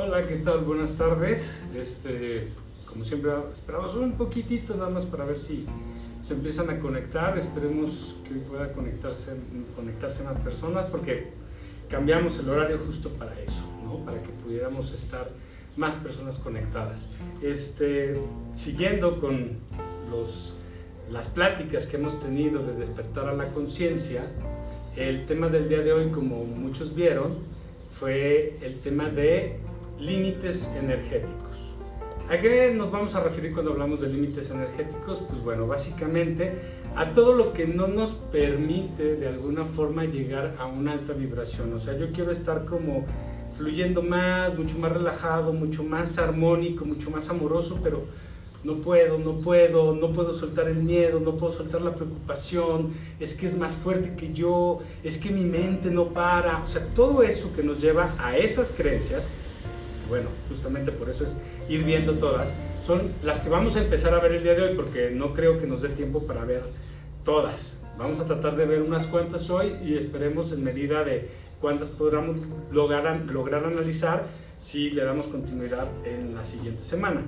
Hola, ¿qué tal? Buenas tardes. Este, como siempre, esperamos un poquitito nada más para ver si se empiezan a conectar. Esperemos que pueda conectarse, conectarse más personas porque cambiamos el horario justo para eso, ¿no? para que pudiéramos estar más personas conectadas. Este, siguiendo con los, las pláticas que hemos tenido de despertar a la conciencia, el tema del día de hoy, como muchos vieron, fue el tema de límites energéticos. ¿A qué nos vamos a referir cuando hablamos de límites energéticos? Pues bueno, básicamente a todo lo que no nos permite de alguna forma llegar a una alta vibración. O sea, yo quiero estar como fluyendo más, mucho más relajado, mucho más armónico, mucho más amoroso, pero no puedo, no puedo, no puedo soltar el miedo, no puedo soltar la preocupación, es que es más fuerte que yo, es que mi mente no para, o sea, todo eso que nos lleva a esas creencias, bueno, justamente por eso es ir viendo todas, son las que vamos a empezar a ver el día de hoy, porque no creo que nos dé tiempo para ver todas. Vamos a tratar de ver unas cuantas hoy y esperemos en medida de cuántas podamos lograr, lograr analizar si le damos continuidad en la siguiente semana.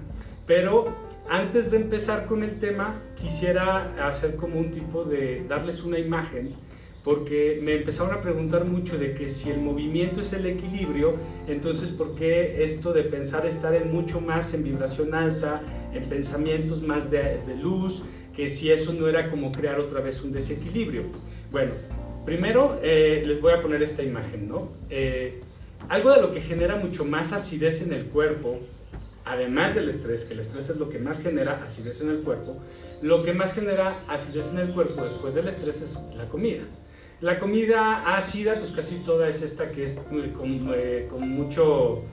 Pero antes de empezar con el tema, quisiera hacer como un tipo de darles una imagen porque me empezaron a preguntar mucho de que si el movimiento es el equilibrio, entonces ¿por qué esto de pensar estar en mucho más en vibración alta, en pensamientos más de, luz, que si eso no era como crear otra vez un desequilibrio? Bueno, primero eh, les voy a poner esta imagen, ¿no? Eh, algo de lo que genera mucho más acidez en el cuerpo, además del estrés, que el estrés es lo que más genera acidez en el cuerpo, lo que más genera acidez en el cuerpo después del estrés es la comida. La comida ácida, pues casi toda es esta que es con, eh, mucho,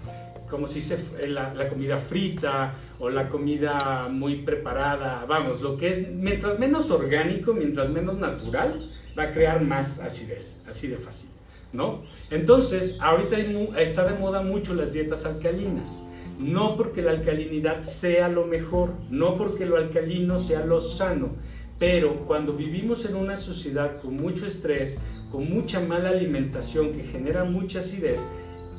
como se dice, la, la, comida frita o la comida muy preparada. Vamos, lo que es, mientras menos orgánico, mientras menos natural, va a crear más acidez, así de fácil, ¿no? Entonces, ahorita está de moda mucho las dietas alcalinas. No porque la alcalinidad sea lo mejor, no porque lo alcalino sea lo sano, pero cuando vivimos en una sociedad con mucho estrés, con mucha mala alimentación que genera mucha acidez,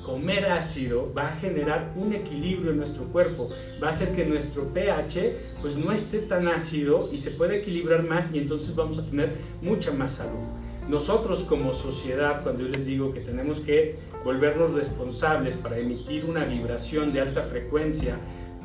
comer ácido va a generar un equilibrio en nuestro cuerpo, va a hacer que nuestro pH pues no esté tan ácido y se pueda equilibrar más y entonces vamos a tener mucha más salud. Nosotros como sociedad, cuando yo les digo que tenemos que volvernos responsables para emitir una vibración de alta frecuencia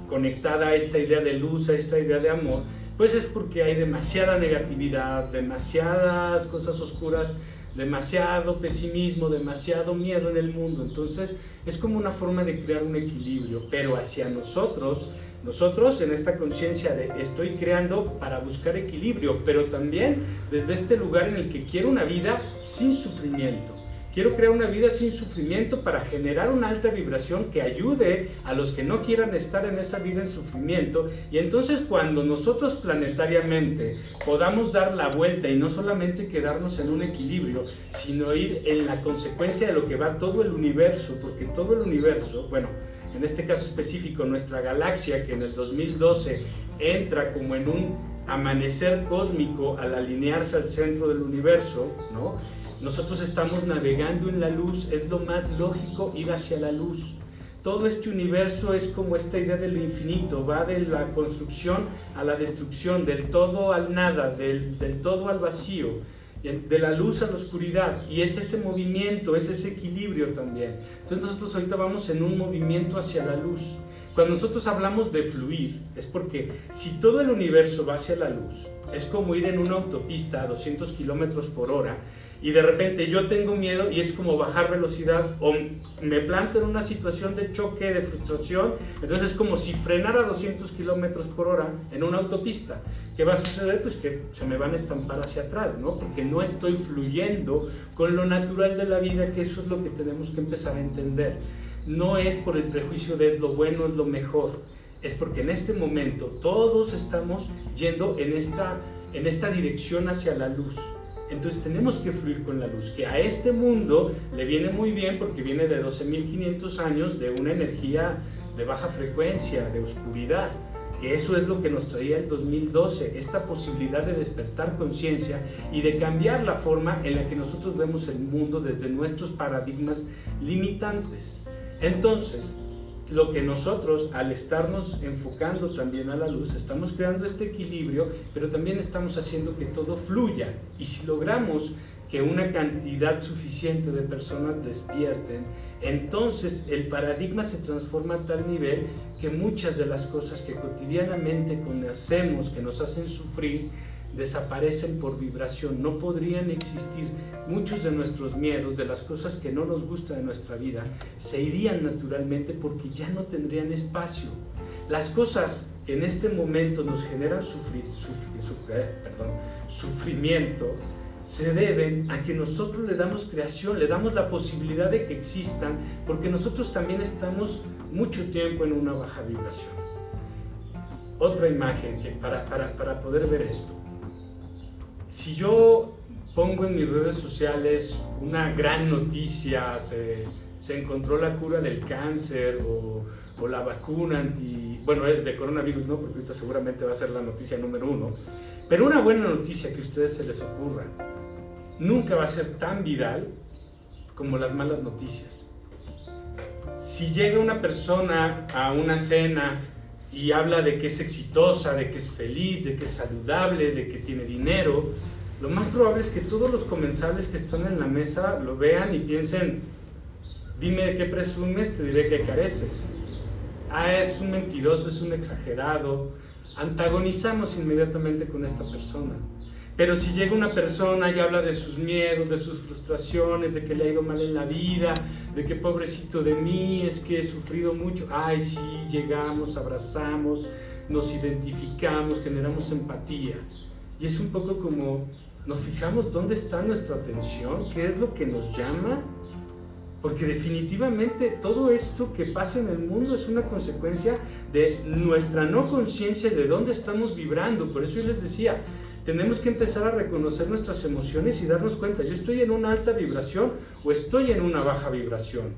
conectada a esta idea de luz, a esta idea de amor, pues es porque hay demasiada negatividad, demasiadas cosas oscuras, demasiado pesimismo, demasiado miedo en el mundo. Entonces es como una forma de crear un equilibrio, pero hacia nosotros, nosotros en esta conciencia de estoy creando para buscar equilibrio, pero también desde este lugar en el que quiero una vida sin sufrimiento Quiero crear una vida sin sufrimiento para generar una alta vibración que ayude a los que no quieran estar en esa vida en sufrimiento. Y entonces cuando nosotros planetariamente podamos dar la vuelta y no solamente quedarnos en un equilibrio, sino ir en la consecuencia de lo que va todo el universo, porque todo el universo, bueno, en este caso específico nuestra galaxia que en el 2012 entra como en un amanecer cósmico al alinearse al centro del universo, ¿no? Nosotros estamos navegando en la luz, es lo más lógico ir hacia la luz. Todo este universo es como esta idea de lo infinito, va de la construcción a la destrucción, del todo al nada, del, del todo al vacío, de la luz a la oscuridad. Y es ese movimiento, es ese equilibrio también. Entonces nosotros ahorita vamos en un movimiento hacia la luz. Cuando nosotros hablamos de fluir, es porque si todo el universo va hacia la luz, es como ir en una autopista a 200 kilómetros por hora y de repente yo tengo miedo y es como bajar velocidad o me planto en una situación de choque, de frustración, entonces es como si frenara a 200 kilómetros por hora en una autopista. ¿Qué va a suceder? Pues que se me van a estampar hacia atrás, ¿no? Porque no estoy fluyendo con lo natural de la vida, que eso es lo que tenemos que empezar a entender. No es por el prejuicio de lo bueno es lo mejor, es porque en este momento todos estamos yendo en esta, en esta dirección hacia la luz. Entonces tenemos que fluir con la luz, que a este mundo le viene muy bien porque viene de 12.500 años de una energía de baja frecuencia, de oscuridad, que eso es lo que nos traía el 2012, esta posibilidad de despertar conciencia y de cambiar la forma en la que nosotros vemos el mundo desde nuestros paradigmas limitantes. Entonces, lo que nosotros, al estarnos enfocando también a la luz, estamos creando este equilibrio, pero también estamos haciendo que todo fluya. Y si logramos que una cantidad suficiente de personas despierten, entonces el paradigma se transforma a tal nivel que muchas de las cosas que cotidianamente conocemos, que nos hacen sufrir, desaparecen por vibración, no podrían existir. Muchos de nuestros miedos, de las cosas que no nos gustan de nuestra vida, se irían naturalmente porque ya no tendrían espacio. Las cosas que en este momento nos generan eh, sufrimiento se deben a que nosotros le damos creación, le damos la posibilidad de que existan, porque nosotros también estamos mucho tiempo en una baja vibración. Otra imagen para, para, para poder ver esto si yo pongo en mis redes sociales una gran noticia, se, encontró la cura del cáncer o, la vacuna anti, bueno, eh, de coronavirus no, porque ahorita seguramente va a ser la noticia número uno, pero una buena noticia que a ustedes se les ocurra nunca va a ser tan viral como las malas noticias. Si llega una persona a una cena y habla de que es exitosa, de que es feliz, de que es saludable, de que tiene dinero, lo más probable es que todos los comensales que están en la mesa lo vean y piensen, dime de qué presumes, te diré que careces. Ah, es un mentiroso, es un exagerado. Antagonizamos inmediatamente con esta persona. Pero si llega una persona y habla de sus miedos, de sus frustraciones, de que le ha ido mal en la vida, de que pobrecito de mí, es que he sufrido mucho, ay sí, llegamos, abrazamos, nos identificamos, generamos empatía. Y es un poco como nos fijamos dónde está nuestra atención, qué es lo que nos llama, porque definitivamente todo esto que pasa en el mundo es una consecuencia de nuestra no conciencia de dónde estamos vibrando. Por eso yo les decía, tenemos que empezar a reconocer nuestras emociones y darnos cuenta, yo estoy en una alta vibración o estoy en una baja vibración.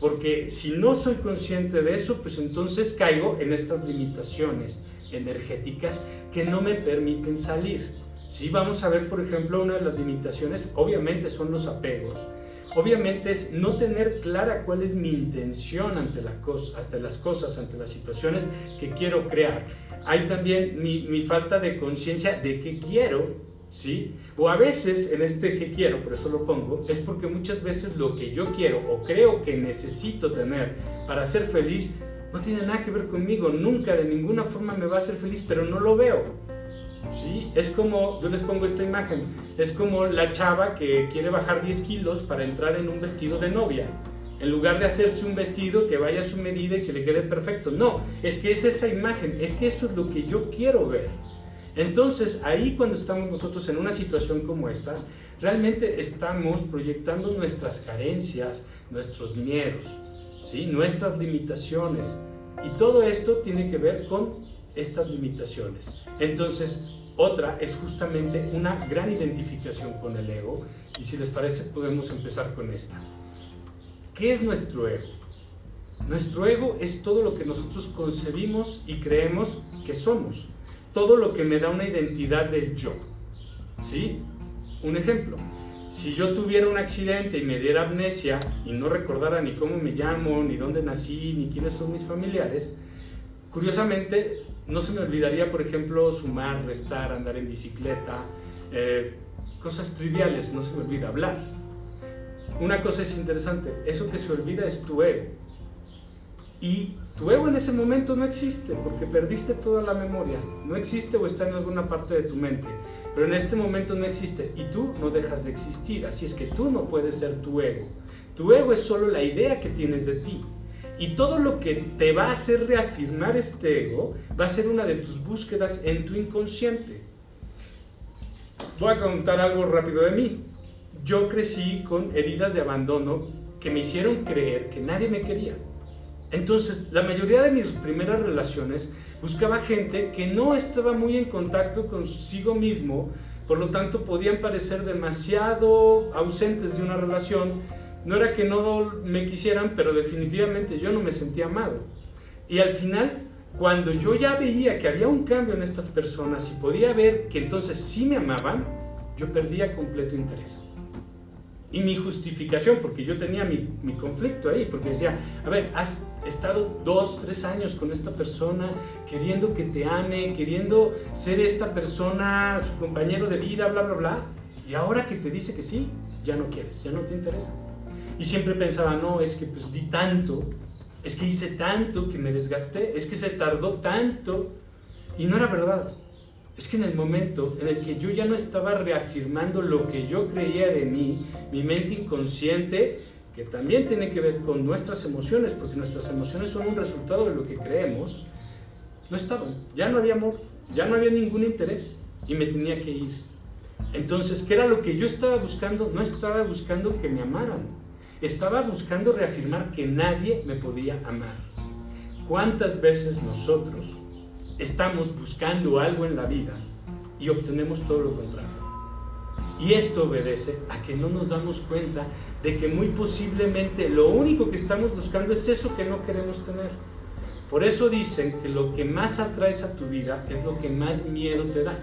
Porque si no soy consciente de eso, pues entonces caigo en estas limitaciones energéticas que no me permiten salir. Si vamos a ver, por ejemplo, una de las limitaciones, obviamente son los apegos. Obviamente es no tener clara cuál es mi intención ante, la cosa, ante las cosas, ante las situaciones que quiero crear hay también mi, mi falta de conciencia de qué quiero, ¿sí? O a veces en este que quiero, por eso lo pongo, es porque muchas veces lo que yo quiero o creo que necesito tener para ser feliz no tiene nada que ver conmigo, nunca de ninguna forma me va a hacer feliz, pero no lo veo. ¿Sí? Es como, yo les pongo esta imagen, es como la chava que quiere bajar 10 kilos para entrar en un vestido de novia en lugar de hacerse un vestido que vaya a su medida y que le quede perfecto. No, es que es esa imagen, es que eso es lo que yo quiero ver. Entonces, ahí cuando estamos nosotros en una situación como estas, realmente estamos proyectando nuestras carencias, nuestros miedos, ¿sí? nuestras limitaciones. Y todo esto tiene que ver con estas limitaciones. Entonces, otra es justamente una gran identificación con el ego. Y si les parece, podemos empezar con esta. ¿Qué es nuestro ego? Nuestro ego es todo lo que nosotros concebimos y creemos que somos, todo lo que me da una identidad del yo. ¿Sí? Un ejemplo, si yo tuviera un accidente y me diera amnesia y no recordara ni cómo me llamo, ni dónde nací, ni quiénes son mis familiares, curiosamente no se me olvidaría, por ejemplo, sumar, restar, andar en bicicleta, eh, cosas triviales, no se me olvida hablar una cosa es interesante, eso que se olvida es tu ego. Y tu ego en ese momento no existe porque perdiste toda la memoria. No existe o está en alguna parte de tu mente. Pero en este momento no existe y tú no dejas de existir. Así es que tú no puedes ser tu ego. Tu ego es solo la idea que tienes de ti. Y todo lo que te va a hacer reafirmar este ego va a ser una de tus búsquedas en tu inconsciente. Voy a contar algo rápido de mí yo crecí con heridas de abandono que me hicieron creer que nadie me quería. Entonces, la mayoría de mis primeras relaciones buscaba gente que no estaba muy en contacto consigo mismo, por lo tanto podían parecer demasiado ausentes de una relación. No era que no me quisieran, pero definitivamente yo no me sentía amado. Y al final, cuando yo ya veía que había un cambio en estas personas y podía ver que entonces sí me amaban, yo perdía completo interés. Y mi justificación, porque yo tenía mi, mi, conflicto ahí, porque decía, a ver, has estado dos, tres años con esta persona, queriendo que te ame, queriendo ser esta persona, su compañero de vida, bla, bla, bla, y ahora que te dice que sí, ya no quieres, ya no te interesa. Y siempre pensaba, no, es que pues di tanto, es que hice tanto que me desgasté, es que se tardó tanto, y no era verdad. Es que en el momento en el que yo ya no estaba reafirmando lo que yo creía de mí, mi mente inconsciente, que también tiene que ver con nuestras emociones, porque nuestras emociones son un resultado de lo que creemos, no estaban. Ya no había amor, ya no había ningún interés y me tenía que ir. Entonces, ¿qué era lo que yo estaba buscando? No estaba buscando que me amaran. Estaba buscando reafirmar que nadie me podía amar. ¿Cuántas veces nosotros estamos buscando algo en la vida y obtenemos todo lo contrario. Y esto obedece a que no nos damos cuenta de que muy posiblemente lo único que estamos buscando es eso que no queremos tener. Por eso dicen que lo que más atraes a tu vida es lo que más miedo te da.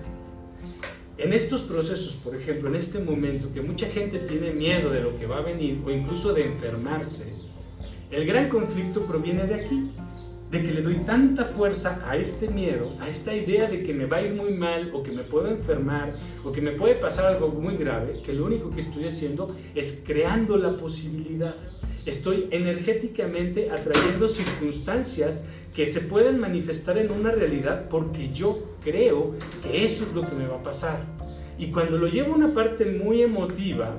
En estos procesos, por ejemplo, en este momento que mucha gente tiene miedo de lo que va a venir o incluso de enfermarse, el gran conflicto proviene de aquí, de que le doy tanta fuerza a este miedo, a esta idea de que me va a ir muy mal o que me puedo enfermar o que me puede pasar algo muy grave, que lo único que estoy haciendo es creando la posibilidad. Estoy energéticamente atrayendo circunstancias que se pueden manifestar en una realidad porque yo creo que eso es lo que me va a pasar. Y cuando lo llevo a una parte muy emotiva,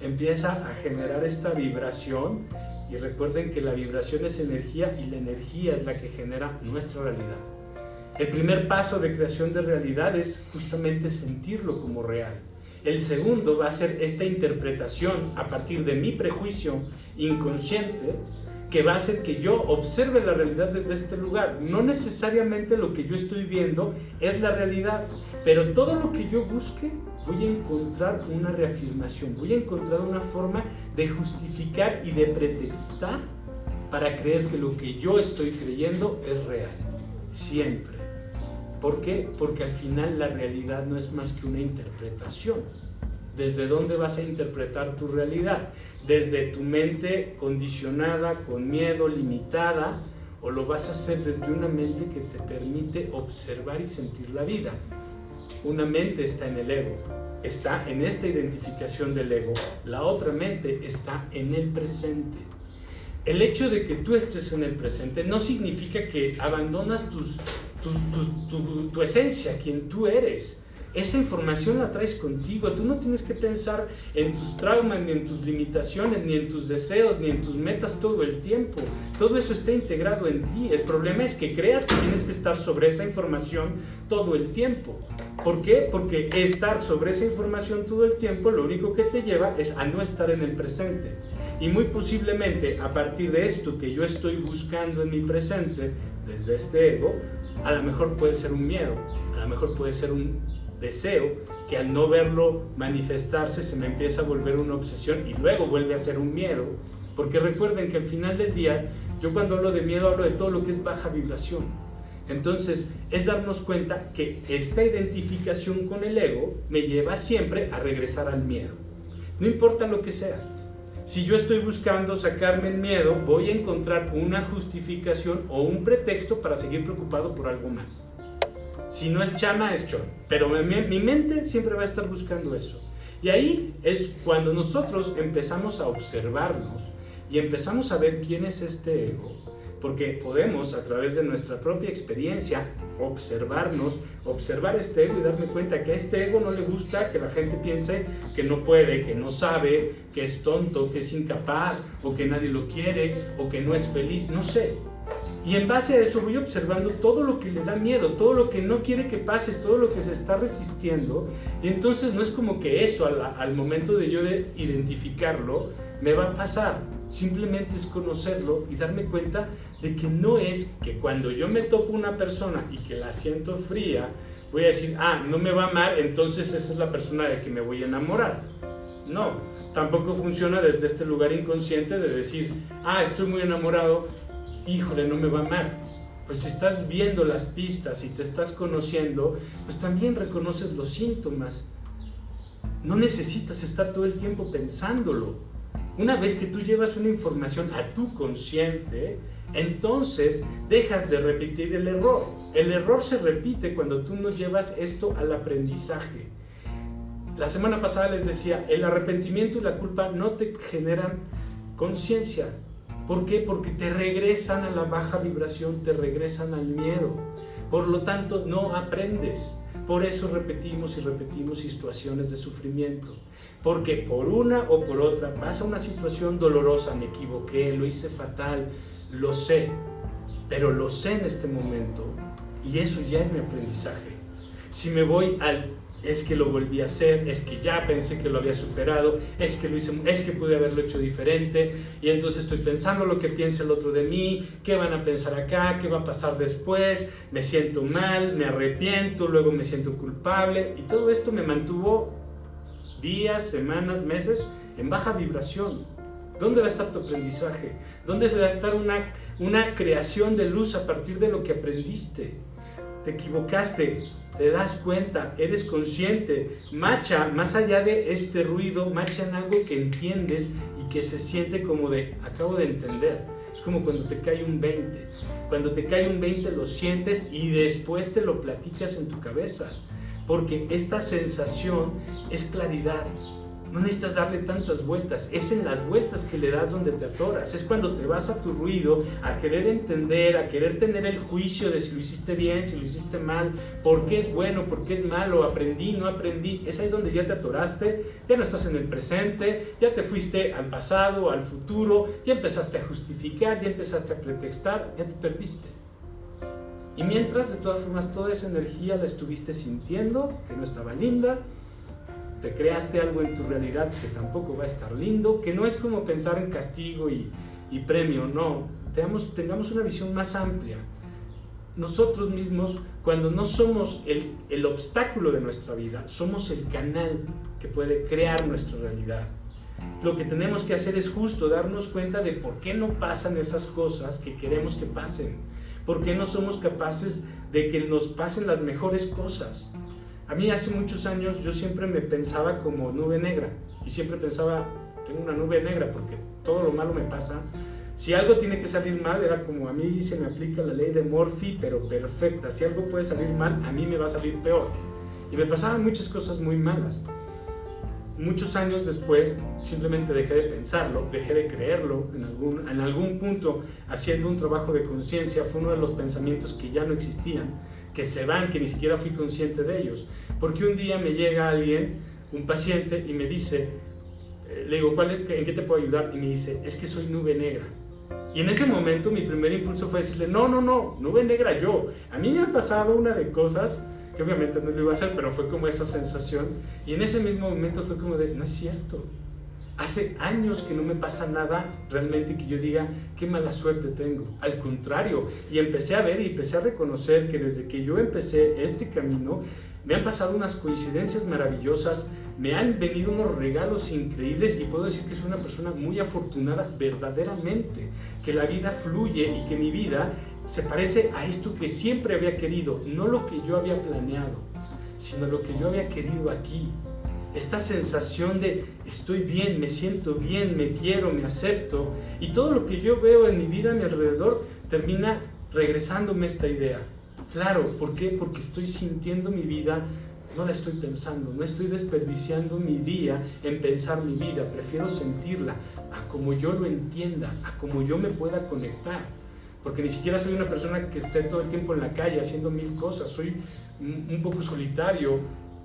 empieza a generar esta vibración y recuerden que la vibración es energía y la energía es la que genera nuestra realidad. El primer paso de creación de realidad es justamente sentirlo como real. El segundo va a ser esta interpretación a partir de mi prejuicio inconsciente que va a hacer que yo observe la realidad desde este lugar. No necesariamente lo que yo estoy viendo es la realidad, pero todo lo que yo busque voy a encontrar una reafirmación, voy a encontrar una forma de justificar y de pretextar para creer que lo que yo estoy creyendo es real. Siempre. ¿Por qué? Porque al final la realidad no es más que una interpretación. ¿Desde dónde vas a interpretar tu realidad? ¿Desde tu mente condicionada, con miedo, limitada? ¿O lo vas a hacer desde una mente que te permite observar y sentir la vida? Una mente está en el ego, está en esta identificación del ego. La otra mente está en el presente. El hecho de que tú estés en el presente no significa que abandonas tus, tu, tu esencia, quien tú eres esa información la traes contigo. Tú no tienes que pensar en tus traumas, ni en tus limitaciones, ni en tus deseos, ni en tus metas todo el tiempo. Todo eso está integrado en ti. El problema es que creas que tienes que estar sobre esa información todo el tiempo. ¿Por qué? Porque estar sobre esa información todo el tiempo lo único que te lleva es a no estar en el presente. Y muy posiblemente a partir de esto que yo estoy buscando en mi presente, desde este ego, a lo mejor puede ser un miedo, a lo mejor puede ser un deseo que al no verlo manifestarse se me empieza a volver una obsesión y luego vuelve a ser un miedo. Porque recuerden que al final del día, yo cuando hablo de miedo hablo de todo lo que es baja vibración. Entonces, es darnos cuenta que esta identificación con el ego me lleva siempre a regresar al miedo. No importa lo que sea. Si yo estoy buscando sacarme el miedo, voy a encontrar una justificación o un pretexto para seguir preocupado por algo más. Si no es chama, es chon. Pero mi, mente siempre va a estar buscando eso. Y ahí es cuando nosotros empezamos a observarnos y empezamos a ver quién es este ego. Porque podemos, a través de nuestra propia experiencia, observarnos, observar este ego y darme cuenta que a este ego no le gusta que la gente piense que no puede, que no sabe, que es tonto, que es incapaz, o que nadie lo quiere, o que no es feliz, no sé. Y en base a eso voy observando todo lo que le da miedo, todo lo que no quiere que pase, todo lo que se está resistiendo. Y entonces no es como que eso al, momento de yo de identificarlo me va a pasar. Simplemente es conocerlo y darme cuenta de que no es que cuando yo me topo una persona y que la siento fría, voy a decir, ah, no me va a amar, entonces esa es la persona de que me voy a enamorar. No, tampoco funciona desde este lugar inconsciente de decir, ah, estoy muy enamorado, híjole, no me va mal. Pues si estás viendo las pistas y te estás conociendo, pues también reconoces los síntomas. no necesitas estar todo el tiempo pensándolo. Una vez que tú llevas una información a tu consciente, entonces dejas de repetir el error. El error se repite cuando tú no llevas esto al aprendizaje. La semana pasada les decía, el arrepentimiento y la culpa no te generan conciencia. ¿Por qué? Porque te regresan a la baja vibración, te regresan al miedo. Por lo tanto, no aprendes. Por eso repetimos y repetimos situaciones de sufrimiento. Porque por una o por otra pasa una situación dolorosa, me equivoqué, lo hice fatal, lo sé, pero lo sé en este momento y eso ya es mi aprendizaje. Si me voy al es que lo volví a hacer, es que ya pensé que lo había superado, es que lo hice, es que pude haberlo hecho diferente y entonces estoy pensando lo que piensa el otro de mí, qué van a pensar acá, qué va a pasar después, me siento mal, me arrepiento, luego me siento culpable y todo esto me mantuvo días, semanas, meses en baja vibración. ¿Dónde va a estar tu aprendizaje? ¿Dónde va a estar una, una creación de luz a partir de lo que aprendiste? Te equivocaste, te das cuenta, eres consciente, macha, más allá de este ruido, macha en algo que entiendes y que se siente como de, acabo de entender. Es como cuando te cae un 20. Cuando te cae un 20 lo sientes y después te lo platicas en tu cabeza. Porque esta sensación es claridad, no necesitas darle tantas vueltas, es en las vueltas que le das donde te atoras, es cuando te vas a tu ruido, a querer entender, a querer tener el juicio de si lo hiciste bien, si lo hiciste mal, por qué es bueno, por qué es malo, aprendí, no aprendí, es ahí donde ya te atoraste, ya no estás en el presente, ya te fuiste al pasado, al futuro, ya empezaste a justificar, ya empezaste a pretextar, ya te perdiste. Y mientras, de todas formas, toda esa energía la estuviste sintiendo, que no estaba linda, te creaste algo en tu realidad que tampoco va a estar lindo, que no es como pensar en castigo y, premio, no, tengamos, una visión más amplia. Nosotros mismos, cuando no somos el obstáculo de nuestra vida, somos el canal que puede crear nuestra realidad. Lo que tenemos que hacer es justo darnos cuenta de por qué no pasan esas cosas que queremos que pasen, por qué no somos capaces de que nos pasen las mejores cosas. A mí hace muchos años yo siempre me pensaba como nube negra y siempre pensaba, tengo una nube negra porque todo lo malo me pasa. Si algo tiene que salir mal, era como a mí se me aplica la ley de Morphy, pero perfecta. Si algo puede salir mal, a mí me va a salir peor. Y me pasaban muchas cosas muy malas. Muchos años después simplemente dejé de pensarlo, dejé de creerlo en algún, en algún punto, haciendo un trabajo de conciencia, fue uno de los pensamientos que ya no existían que se van, que ni siquiera fui consciente de ellos. Porque un día me llega alguien, un paciente, y me dice, eh, le digo, ¿cuál ¿en qué te puedo ayudar? Y me dice, es que soy nube negra. Y en ese momento mi primer impulso fue decirle, no, no, no, nube negra yo. A mí me han pasado una de cosas que obviamente no lo iba a hacer, pero fue como esa sensación. Y en ese mismo momento fue como de, no es cierto. Hace años que no me pasa nada realmente que yo diga qué mala suerte tengo. Al contrario, y empecé a ver y empecé a reconocer que desde que yo empecé este camino, me han pasado unas coincidencias maravillosas, me han venido unos regalos increíbles y puedo decir que soy una persona muy afortunada verdaderamente, que la vida fluye y que mi vida se parece a esto que siempre había querido, no lo que yo había planeado, sino lo que yo había querido aquí, esta sensación de estoy bien, me siento bien, me quiero, me acepto. Y todo lo que yo veo en mi vida, a mi alrededor, termina regresándome esta idea. Claro, ¿por qué? Porque estoy sintiendo mi vida, no la estoy pensando, no estoy desperdiciando mi día en pensar mi vida, prefiero sentirla a como yo lo entienda, a como yo me pueda conectar. Porque ni siquiera soy una persona que esté todo el tiempo en la calle haciendo mil cosas, soy un poco solitario,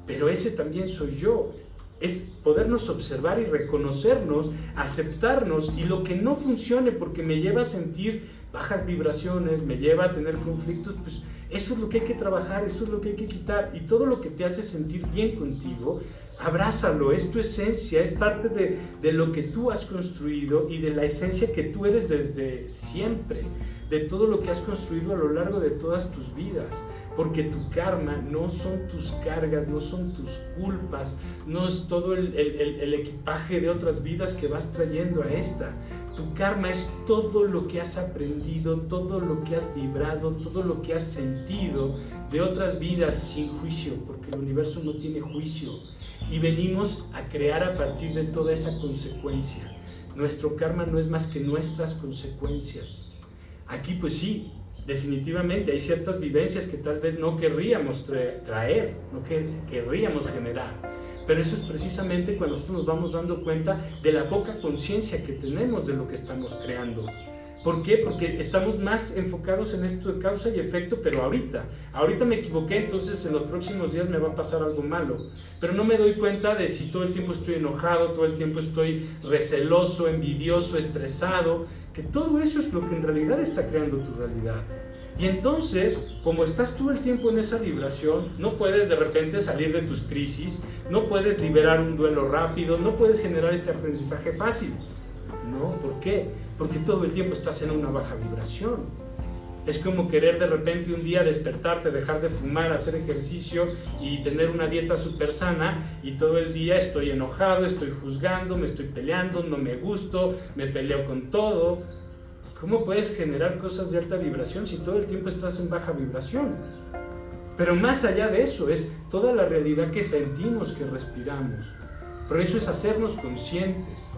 pero ese también soy yo. Es podernos observar y reconocernos, aceptarnos y lo que no funcione porque me lleva a sentir bajas vibraciones, me lleva a tener conflictos, pues eso es lo que hay que trabajar, eso es lo que hay que quitar y todo lo que te hace sentir bien contigo, abrázalo, es tu esencia, es parte de, de lo que tú has construido y de la esencia que tú eres desde siempre, de todo lo que has construido a lo largo de todas tus vidas porque tu karma no son tus cargas, no son tus culpas, no es todo el, el, equipaje de otras vidas que vas trayendo a esta. Tu karma es todo lo que has aprendido, todo lo que has vibrado, todo lo que has sentido de otras vidas sin juicio, porque el universo no tiene juicio. Y venimos a crear a partir de toda esa consecuencia. Nuestro karma no es más que nuestras consecuencias. Aquí pues sí, definitivamente hay ciertas vivencias que tal vez no querríamos traer, no querríamos generar. Pero eso es precisamente cuando nosotros nos vamos dando cuenta de la poca conciencia que tenemos de lo que estamos creando. ¿Por qué? Porque estamos más enfocados en esto de causa y efecto, pero ahorita. Ahorita me equivoqué, entonces en los próximos días me va a pasar algo malo. Pero no me doy cuenta de si todo el tiempo estoy enojado, todo el tiempo estoy receloso, envidioso, estresado, que todo eso es lo que en realidad está creando tu realidad. Y entonces, como estás todo el tiempo en esa vibración, no puedes de repente salir de tus crisis, no puedes liberar un duelo rápido, no puedes generar este aprendizaje fácil. ¿No? ¿Por qué? Porque todo el tiempo estás en una baja vibración. Es como querer de repente un día despertarte, dejar de fumar, hacer ejercicio y tener una dieta súper sana y todo el día estoy enojado, estoy juzgando, me estoy peleando, no me gusto, me peleo con todo. ¿Cómo puedes generar cosas de alta vibración si todo el tiempo estás en baja vibración? Pero más allá de eso es toda la realidad que sentimos, que respiramos. Pero eso es hacernos conscientes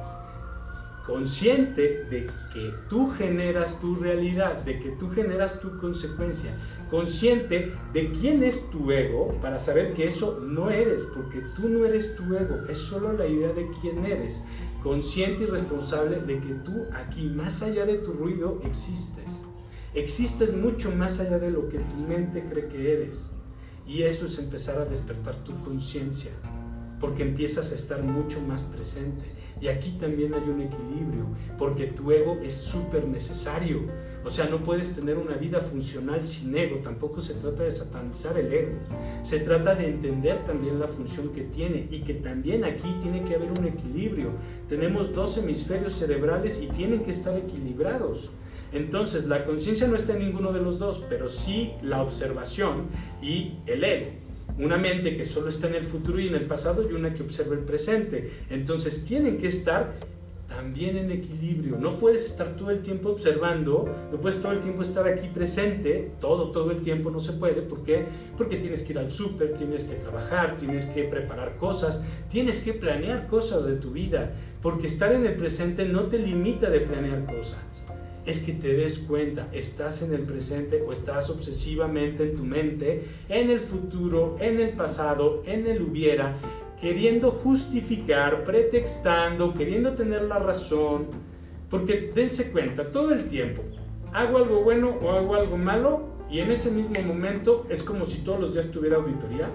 consciente de que tú generas tu realidad, de que tú generas tu consecuencia, consciente de quién es tu ego para saber que eso no eres, porque tú no eres tu ego, es solo la idea de quién eres, consciente y responsable de que tú aquí, más allá de tu ruido, existes. Existes mucho más allá de lo que tu mente cree que eres. Y eso es empezar a despertar tu conciencia, porque empiezas a estar mucho más presente y aquí también hay un equilibrio, porque tu ego es súper necesario. O sea, no puedes tener una vida funcional sin ego. Tampoco se trata de satanizar el ego. Se trata de entender también la función que tiene y que también aquí tiene que haber un equilibrio. Tenemos dos hemisferios cerebrales y tienen que estar equilibrados. Entonces, la conciencia no está en ninguno de los dos, pero sí la observación y el ego una mente que solo está en el futuro y en el pasado y una que observa el presente. Entonces tienen que estar también en equilibrio. No puedes estar todo el tiempo observando, no puedes todo el tiempo estar aquí presente, todo, todo el tiempo no se puede. ¿Por qué? Porque tienes que ir al súper, tienes que trabajar, tienes que preparar cosas, tienes que planear cosas de tu vida. Porque estar en el presente no te limita de planear cosas es que te des cuenta, estás en el presente o estás obsesivamente en tu mente, en el futuro, en el pasado, en el hubiera, queriendo justificar, pretextando, queriendo tener la razón, porque dense cuenta, todo el tiempo, hago algo bueno o hago algo malo y en ese mismo momento es como si todos los días tuviera auditoría,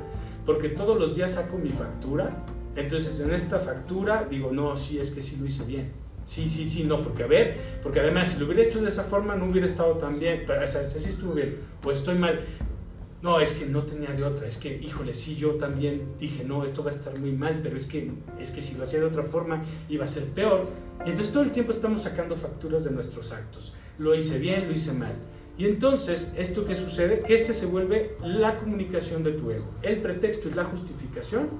porque todos los días saco mi factura, entonces en esta factura digo, no, sí, es que sí lo hice bien Sí, sí, sí, no, porque a ver, porque además si lo hubiera hecho de esa forma no hubiera estado tan bien, pero o sea, sí estuvo bien, pues estoy mal. No, es que no tenía de otra, es que, híjole, sí, yo también dije, no, esto va a estar muy mal, pero es que, es que si lo hacía de otra forma iba a ser peor. Entonces todo el tiempo estamos sacando facturas de nuestros actos. Lo hice bien, lo hice mal. Y entonces, ¿esto qué sucede? Que este se vuelve la comunicación de tu ego. El pretexto y la justificación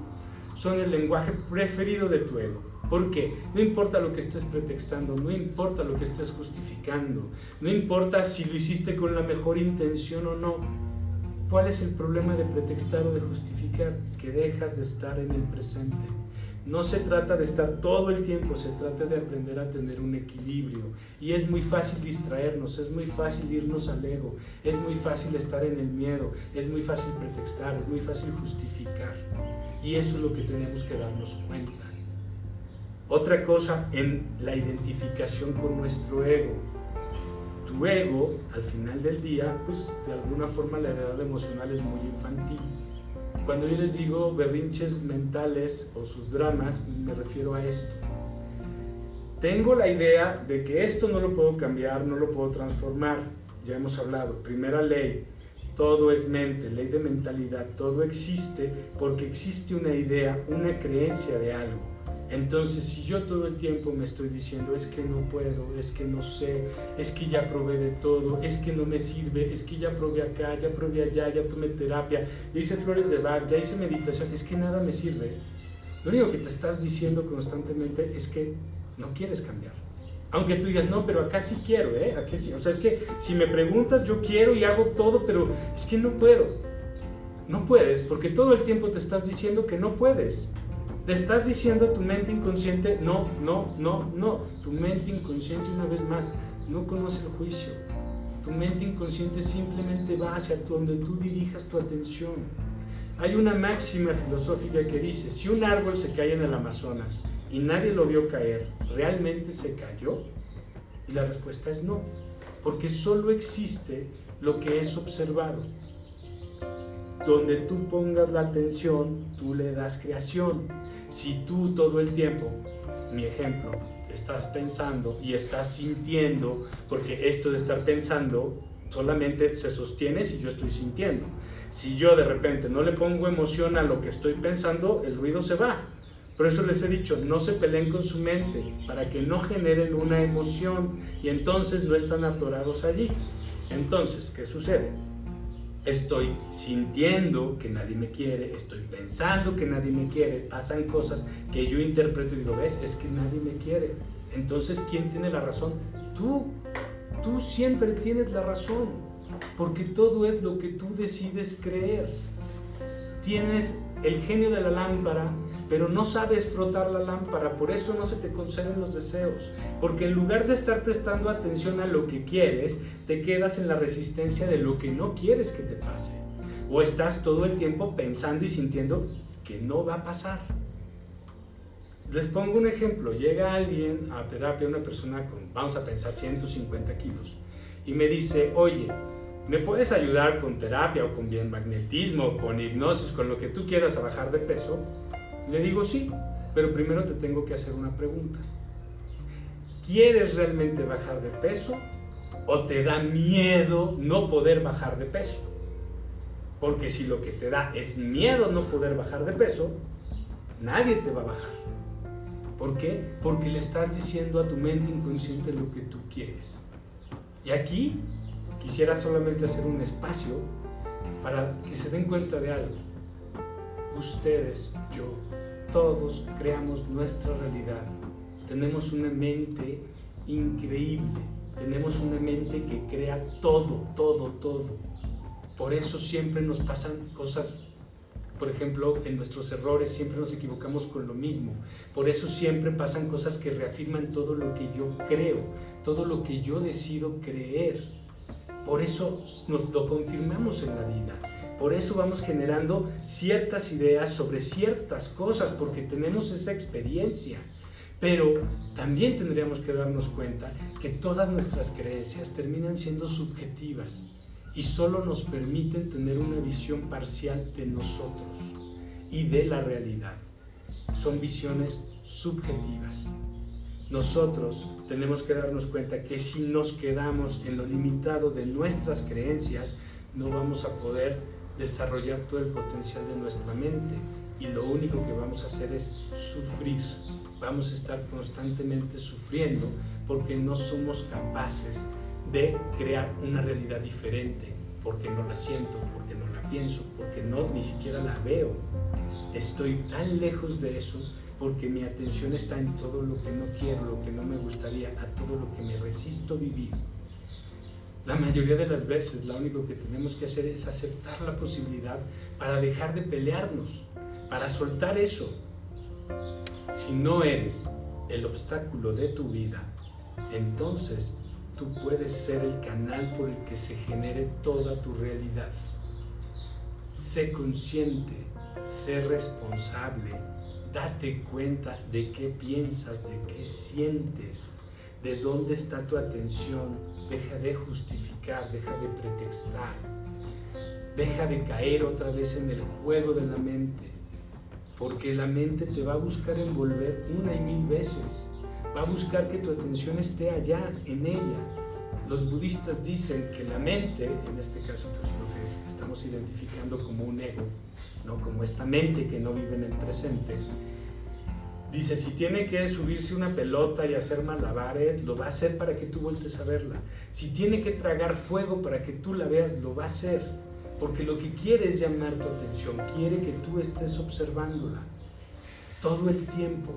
son el lenguaje preferido de tu ego. ¿Por qué? No importa lo que estés pretextando, no importa lo que estés justificando, no importa si lo hiciste con la mejor intención o no. ¿Cuál es el problema de pretextar o de justificar? Que dejas de estar en el presente. No se trata de estar todo el tiempo, se trata de aprender a tener un equilibrio. Y es muy fácil distraernos, es muy fácil irnos al ego, es muy fácil estar en el miedo, es muy fácil pretextar, es muy fácil justificar. Y eso es lo que tenemos que darnos cuenta. Otra cosa en la identificación con nuestro ego. Tu ego, al final del día, pues de alguna forma la edad emocional es muy infantil. Cuando yo les digo berrinches mentales o sus dramas, me refiero a esto. Tengo la idea de que esto no lo puedo cambiar, no lo puedo transformar. Ya hemos hablado. Primera ley, todo es mente, ley de mentalidad, todo existe porque existe una idea, una creencia de algo. Entonces, si yo todo el tiempo me estoy diciendo, es que no puedo, es que no sé, es que ya probé de todo, es que no me sirve, es que ya probé acá, ya probé allá, ya tomé terapia, ya hice flores de Bach, ya hice meditación, es que nada me sirve, lo único que te estás diciendo constantemente es que no quieres cambiar. Aunque tú digas, no, pero acá sí quiero, ¿eh? Aquí sí. O sea, es que si me preguntas, yo quiero y hago todo, pero es que no puedo. No puedes, porque todo el tiempo te estás diciendo que no puedes. Le estás diciendo a tu mente inconsciente, no, no, no, no. Tu mente inconsciente, una vez más, no conoce el juicio. Tu mente inconsciente simplemente va hacia donde tú dirijas tu atención. Hay una máxima filosófica que dice, si un árbol se cae en el Amazonas y nadie lo vio caer, ¿realmente se cayó? Y la respuesta es no, porque solo existe lo que es observado. Donde tú pongas la atención, tú le das creación. Si tú todo el tiempo, mi ejemplo, estás pensando y estás sintiendo, porque esto de estar pensando solamente se sostiene si yo estoy sintiendo. Si yo de repente no le pongo emoción a lo que estoy pensando, el ruido se va. Por eso les he dicho, no se peleen con su mente para que no generen una emoción y entonces no están atorados allí. Entonces, ¿qué sucede? Estoy sintiendo que nadie me quiere, estoy pensando que nadie me quiere, pasan cosas que yo interpreto y digo, ves, es que nadie me quiere. Entonces, ¿quién tiene la razón? Tú, tú siempre tienes la razón, porque todo es lo que tú decides creer. Tienes el genio de la lámpara pero no sabes frotar la lámpara, por eso no se te conceden los deseos, porque en lugar de estar prestando atención a lo que quieres, te quedas en la resistencia de lo que no quieres que te pase, o estás todo el tiempo pensando y sintiendo que no va a pasar. Les pongo un ejemplo, llega alguien a terapia, una persona con, vamos a pensar, 150 kilos, y me dice, oye, ¿me puedes ayudar con terapia o con magnetismo, con hipnosis, con lo que tú quieras a bajar de peso? Le digo sí, pero primero te tengo que hacer una pregunta. ¿Quieres realmente bajar de peso o te da miedo no poder bajar de peso? Porque si lo que te da es miedo no poder bajar de peso, nadie te va a bajar. ¿Por qué? Porque le estás diciendo a tu mente inconsciente lo que tú quieres. Y aquí quisiera solamente hacer un espacio para que se den cuenta de algo ustedes, yo, todos creamos nuestra realidad. Tenemos una mente increíble, tenemos una mente que crea todo, todo, todo. Por eso siempre nos pasan cosas, por ejemplo, en nuestros errores siempre nos equivocamos con lo mismo. Por eso siempre pasan cosas que reafirman todo lo que yo creo, todo lo que yo decido creer. Por eso nos lo confirmamos en la vida. Por eso vamos generando ciertas ideas sobre ciertas cosas, porque tenemos esa experiencia. Pero también tendríamos que darnos cuenta que todas nuestras creencias terminan siendo subjetivas y solo nos permiten tener una visión parcial de nosotros y de la realidad. Son visiones subjetivas. Nosotros tenemos que darnos cuenta que si nos quedamos en lo limitado de nuestras creencias, no vamos a poder desarrollar todo el potencial de nuestra mente y lo único que vamos a hacer es sufrir. Vamos a estar constantemente sufriendo porque no somos capaces de crear una realidad diferente, porque no la siento, porque no la pienso, porque no ni siquiera la veo. Estoy tan lejos de eso porque mi atención está en todo lo que no quiero, lo que no me gustaría, a todo lo que me resisto vivir. La mayoría de las veces lo único que tenemos que hacer es aceptar la posibilidad para dejar de pelearnos, para soltar eso. Si no eres el obstáculo de tu vida, entonces tú puedes ser el canal por el que se genere toda tu realidad. Sé consciente, sé responsable, date cuenta de qué piensas, de qué sientes, de dónde está tu atención, deja de justificar, deja de pretextar, deja de caer otra vez en el juego de la mente, porque la mente te va a buscar envolver una y mil veces, va a buscar que tu atención esté allá, en ella. Los budistas dicen que la mente, en este caso pues lo que estamos identificando como un ego, ¿no? como esta mente que no vive en el presente, Dice, si tiene que subirse una pelota y hacer malabares, lo va a hacer para que tú voltes a verla. Si tiene que tragar fuego para que tú la veas, lo va a hacer. Porque lo que quiere es llamar tu atención, quiere que tú estés observándola todo el tiempo.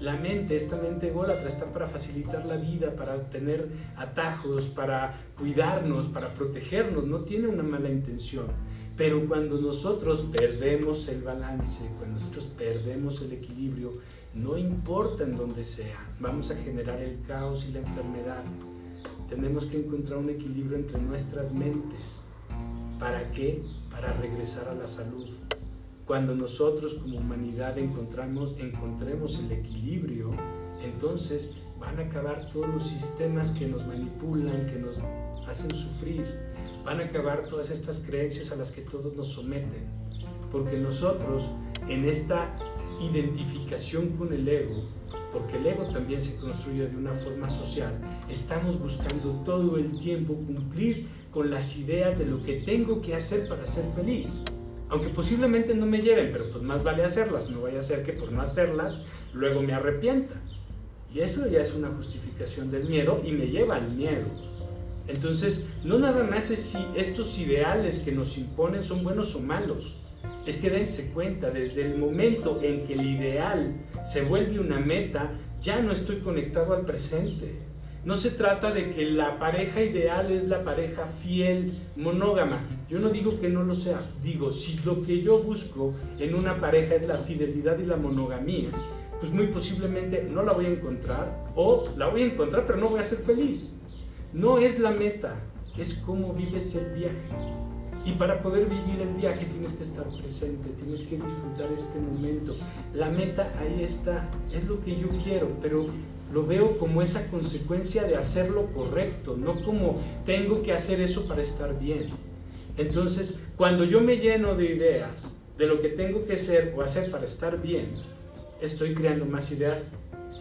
La mente, esta mente ególatra, está para facilitar la vida, para tener atajos, para cuidarnos, para protegernos, no tiene una mala intención. Pero cuando nosotros perdemos el balance, cuando nosotros perdemos el equilibrio, no importa en dónde sea, vamos a generar el caos y la enfermedad. Tenemos que encontrar un equilibrio entre nuestras mentes. ¿Para qué? Para regresar a la salud. Cuando nosotros como humanidad encontramos, encontremos el equilibrio, entonces van a acabar todos los sistemas que nos manipulan, que nos hacen sufrir. Van a acabar todas estas creencias a las que todos nos someten. Porque nosotros en esta identificación con el ego, porque el ego también se construye de una forma social, estamos buscando todo el tiempo cumplir con las ideas de lo que tengo que hacer para ser feliz aunque posiblemente no me lleven, pero pues más vale hacerlas, no vaya a ser que por no hacerlas luego me arrepienta. Y eso ya es una justificación del miedo y me lleva al miedo. Entonces, no nada más es si estos ideales que nos imponen son buenos o malos. Es que dense cuenta, desde el momento en que el ideal se vuelve una meta, ya no estoy conectado al presente. No se trata de que la pareja ideal es la pareja fiel, monógama. Yo no digo que no lo sea. Digo, si lo que yo busco en una pareja es la fidelidad y la monogamía, pues muy posiblemente no la voy a encontrar o la voy a encontrar pero no voy a ser feliz. No es la meta, es cómo vives el viaje. Y para poder vivir el viaje tienes que estar presente, tienes que disfrutar este momento. La meta ahí está, es lo que yo quiero, pero lo veo como esa consecuencia de hacer lo correcto, no como tengo que hacer eso para estar bien. Entonces, cuando yo me lleno de ideas de lo que tengo que ser o hacer para estar bien, estoy creando más ideas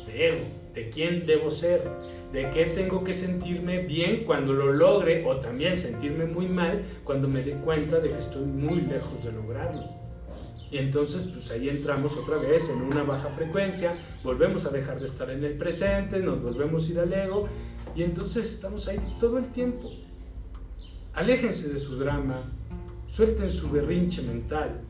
de ego, de quién debo ser, de qué tengo que sentirme bien cuando lo logre o también sentirme muy mal cuando me dé cuenta de que estoy muy lejos de lograrlo. Y entonces, pues ahí entramos otra vez en una baja frecuencia, volvemos a dejar de estar en el presente, nos volvemos a ir al ego, y entonces estamos ahí todo el tiempo. Aléjense de su drama, suelten su berrinche mental.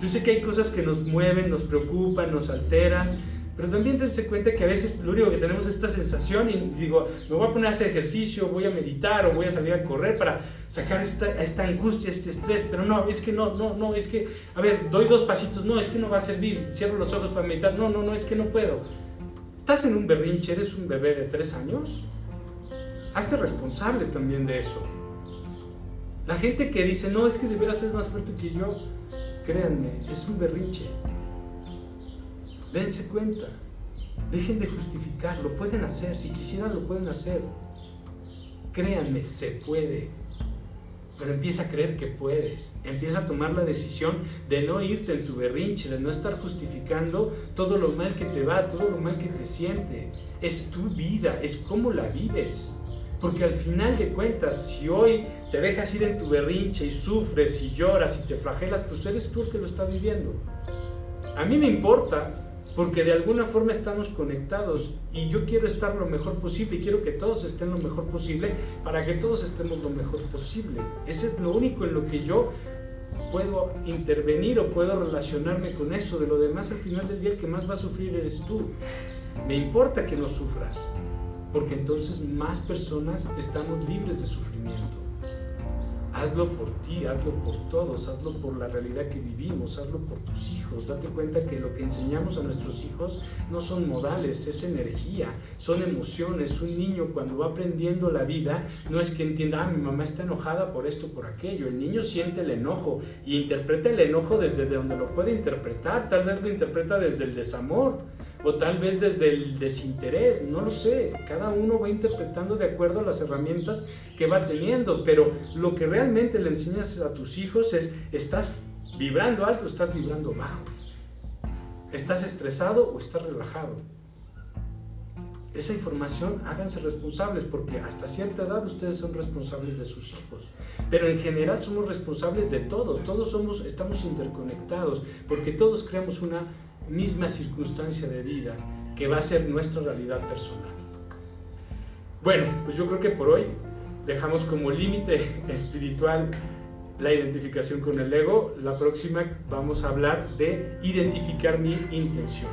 Yo sé que hay cosas que nos mueven, nos preocupan, nos alteran, pero también dense cuenta que a veces lo único que tenemos es esta sensación y digo, me voy a poner a hacer ejercicio, voy a meditar o voy a salir a correr para sacar esta, esta angustia, este estrés, pero no, es que no, no, no, es que, a ver, doy dos pasitos, no, es que no va a servir, cierro los ojos para meditar, no, no, no, es que no puedo. ¿Estás en un berrinche? ¿Eres un bebé de tres años? Hazte responsable también de eso. La gente que dice, no, es que deberás ser más fuerte que yo, créanme, es un berrinche. Dense cuenta. Dejen de justificar. Lo pueden hacer. Si quisieran, lo pueden hacer. Créanme, se puede. Pero empieza a creer que puedes. Empieza a tomar la decisión de no irte en tu berrinche, de no estar justificando todo lo mal que te va, todo lo mal que te siente. Es tu vida, es cómo la vives. Porque al final de cuentas, si hoy te dejas ir en tu berrinche y sufres y lloras y te flagelas, pues eres tú el que lo está viviendo. A mí me importa porque de alguna forma estamos conectados y yo quiero estar lo mejor posible y quiero que todos estén lo mejor posible para que todos estemos lo mejor posible. Ese es lo único en lo que yo puedo intervenir o puedo relacionarme con eso. De lo demás, al final del día, el que más va a sufrir eres tú. Me importa que no sufras, porque entonces más personas estamos libres de sufrimiento. Hazlo por ti, hazlo por todos, hazlo por la realidad que vivimos, hazlo por tus hijos. Date cuenta que lo que enseñamos a nuestros hijos no son modales, es energía, son emociones. Un niño cuando va aprendiendo la vida no es que entienda, ah, mi mamá está enojada por esto, por aquello. El niño siente el enojo y interpreta el enojo desde donde lo puede interpretar. Tal vez lo interpreta desde el desamor o tal vez desde el desinterés, no lo sé. Cada uno va interpretando de acuerdo a las herramientas que va teniendo, pero lo que realmente le enseñas a tus hijos es, ¿estás vibrando alto o estás vibrando bajo? ¿Estás estresado o estás relajado? Esa información háganse responsables porque hasta cierta edad ustedes son responsables de sus hijos. Pero en general somos responsables de todos, todos somos, estamos interconectados porque todos creamos una misma circunstancia de vida que va a ser nuestra realidad personal. Bueno, pues yo creo que por hoy dejamos como límite espiritual la identificación con el ego. La próxima vamos a hablar de identificar mi intención.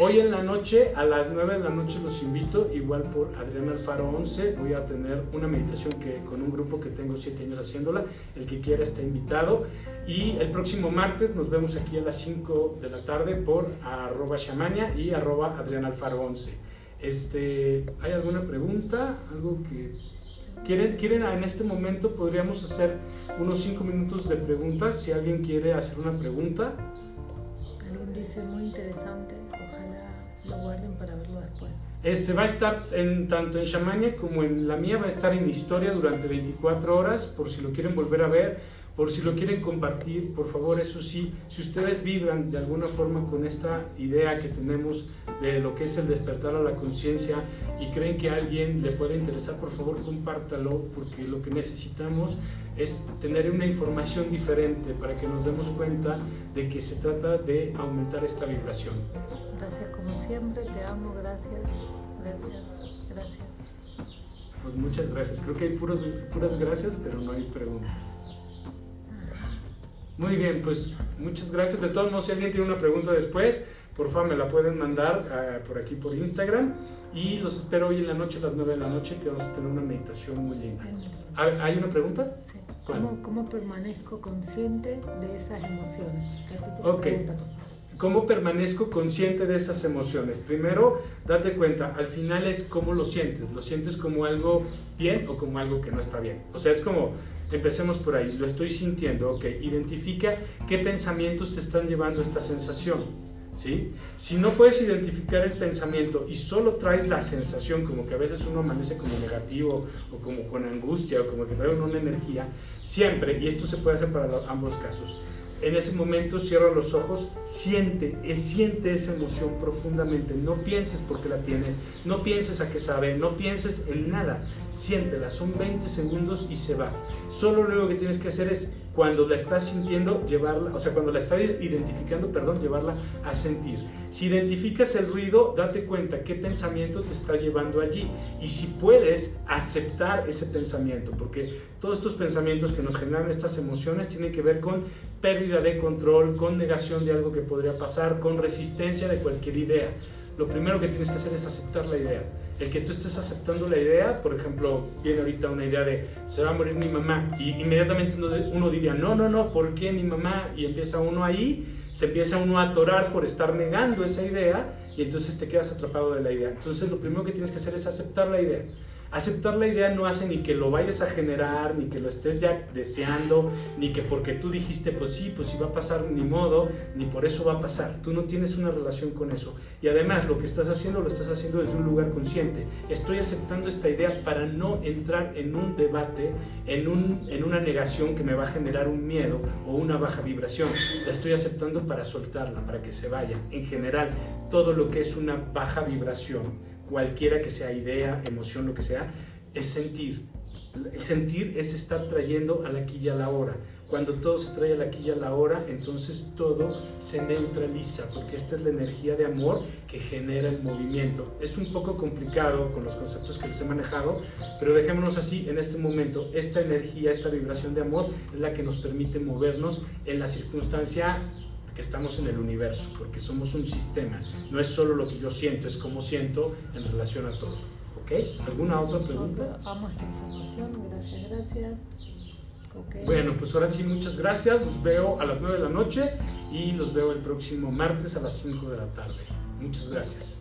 Hoy en la noche, a las 9 de la noche los invito, igual por Adrián Alfaro 11, voy a tener una meditación que, con un grupo que tengo 7 años haciéndola, el que quiera está invitado. Y el próximo martes nos vemos aquí a las 5 de la tarde por arroba shamania y arroba Adrián Alfaro 11. Este, ¿Hay alguna pregunta? ¿Algo que quieren, quieren en este momento? Podríamos hacer unos 5 minutos de preguntas. Si alguien quiere hacer una pregunta. Alguien dice muy interesante lo guarden para verlo después. Este va a estar en, tanto en Shamania como en la mía, va a estar en historia durante 24 horas, por si lo quieren volver a ver, por si lo quieren compartir, por favor, eso sí, si ustedes vibran de alguna forma con esta idea que tenemos de lo que es el despertar a la conciencia y creen que a alguien le puede interesar, por favor, compártalo, porque lo que necesitamos es tener una información diferente para que nos demos cuenta de que se trata de aumentar esta vibración. Gracias como siempre, te amo, gracias, gracias, gracias. Pues muchas gracias, creo que hay puros, puras gracias, pero no hay preguntas. Muy bien, pues muchas gracias. De todos modos, si alguien tiene una pregunta después, por favor me la pueden mandar uh, por aquí por Instagram. Y los espero hoy en la noche, a las 9 de la noche, que vamos a tener una meditación muy linda. ¿Hay una pregunta? Sí. ¿Cómo, ¿Cómo, permanezco consciente de esas emociones? Ok. ¿Cómo permanezco consciente de esas emociones? Primero, date cuenta, al final es cómo lo sientes. ¿Lo sientes como algo bien o como algo que no está bien? O sea, es como, empecemos por ahí, lo estoy sintiendo, ok, identifica qué pensamientos te están llevando esta sensación. ¿Sí? Si no puedes identificar el pensamiento y solo traes la sensación, como que a veces uno amanece como negativo o como con angustia o como que trae una energía, siempre, y esto se puede hacer para ambos casos, en ese momento cierra los ojos, siente, siente esa emoción profundamente. No pienses porque la tienes, no pienses a qué sabe, no pienses en nada. Siéntela, son 20 segundos y se va. Solo lo que tienes que hacer es cuando la estás sintiendo, llevarla, o sea, cuando la estás identificando, perdón, llevarla a sentir. Si identificas el ruido, date cuenta qué pensamiento te está llevando allí y si puedes aceptar ese pensamiento, porque todos estos pensamientos que nos generan estas emociones tienen que ver con pérdida de control, con negación de algo que podría pasar, con resistencia de cualquier idea lo primero que tienes que hacer es aceptar la idea. El que tú estés aceptando la idea, por ejemplo, viene ahorita una idea de se va a morir mi mamá y inmediatamente uno, diría, no, no, no, ¿por qué mi mamá? Y empieza uno ahí, se empieza uno a atorar por estar negando esa idea y entonces te quedas atrapado de la idea. Entonces lo primero que tienes que hacer es aceptar la idea. Aceptar la idea no hace ni que lo vayas a generar, ni que lo estés ya deseando, ni que porque tú dijiste, pues sí, pues sí va a pasar ni modo, ni por eso va a pasar. Tú no tienes una relación con eso. Y además lo que estás haciendo lo estás haciendo desde un lugar consciente. Estoy aceptando esta idea para no entrar en un debate, en, un, en una negación que me va a generar un miedo o una baja vibración. La estoy aceptando para soltarla, para que se vaya. En general, todo lo que es una baja vibración cualquiera que sea idea, emoción, lo que sea, es sentir. El sentir es estar trayendo a la aquí y a la hora. Cuando todo se trae a la aquí y a la hora, entonces todo se neutraliza, porque esta es la energía de amor que genera el movimiento. Es un poco complicado con los conceptos que les he manejado, pero dejémonos así en este momento. Esta energía, esta vibración de amor es la que nos permite movernos en la circunstancia que estamos en el universo, porque somos un sistema. No es solo lo que yo siento, es cómo siento en relación a todo. ¿Ok? ¿Alguna otra pregunta? Amo esta información, gracias, gracias. Okay. Bueno, pues ahora sí, muchas gracias. Los veo a las 9 de la noche y los veo el próximo martes a las 5 de la tarde. Muchas gracias.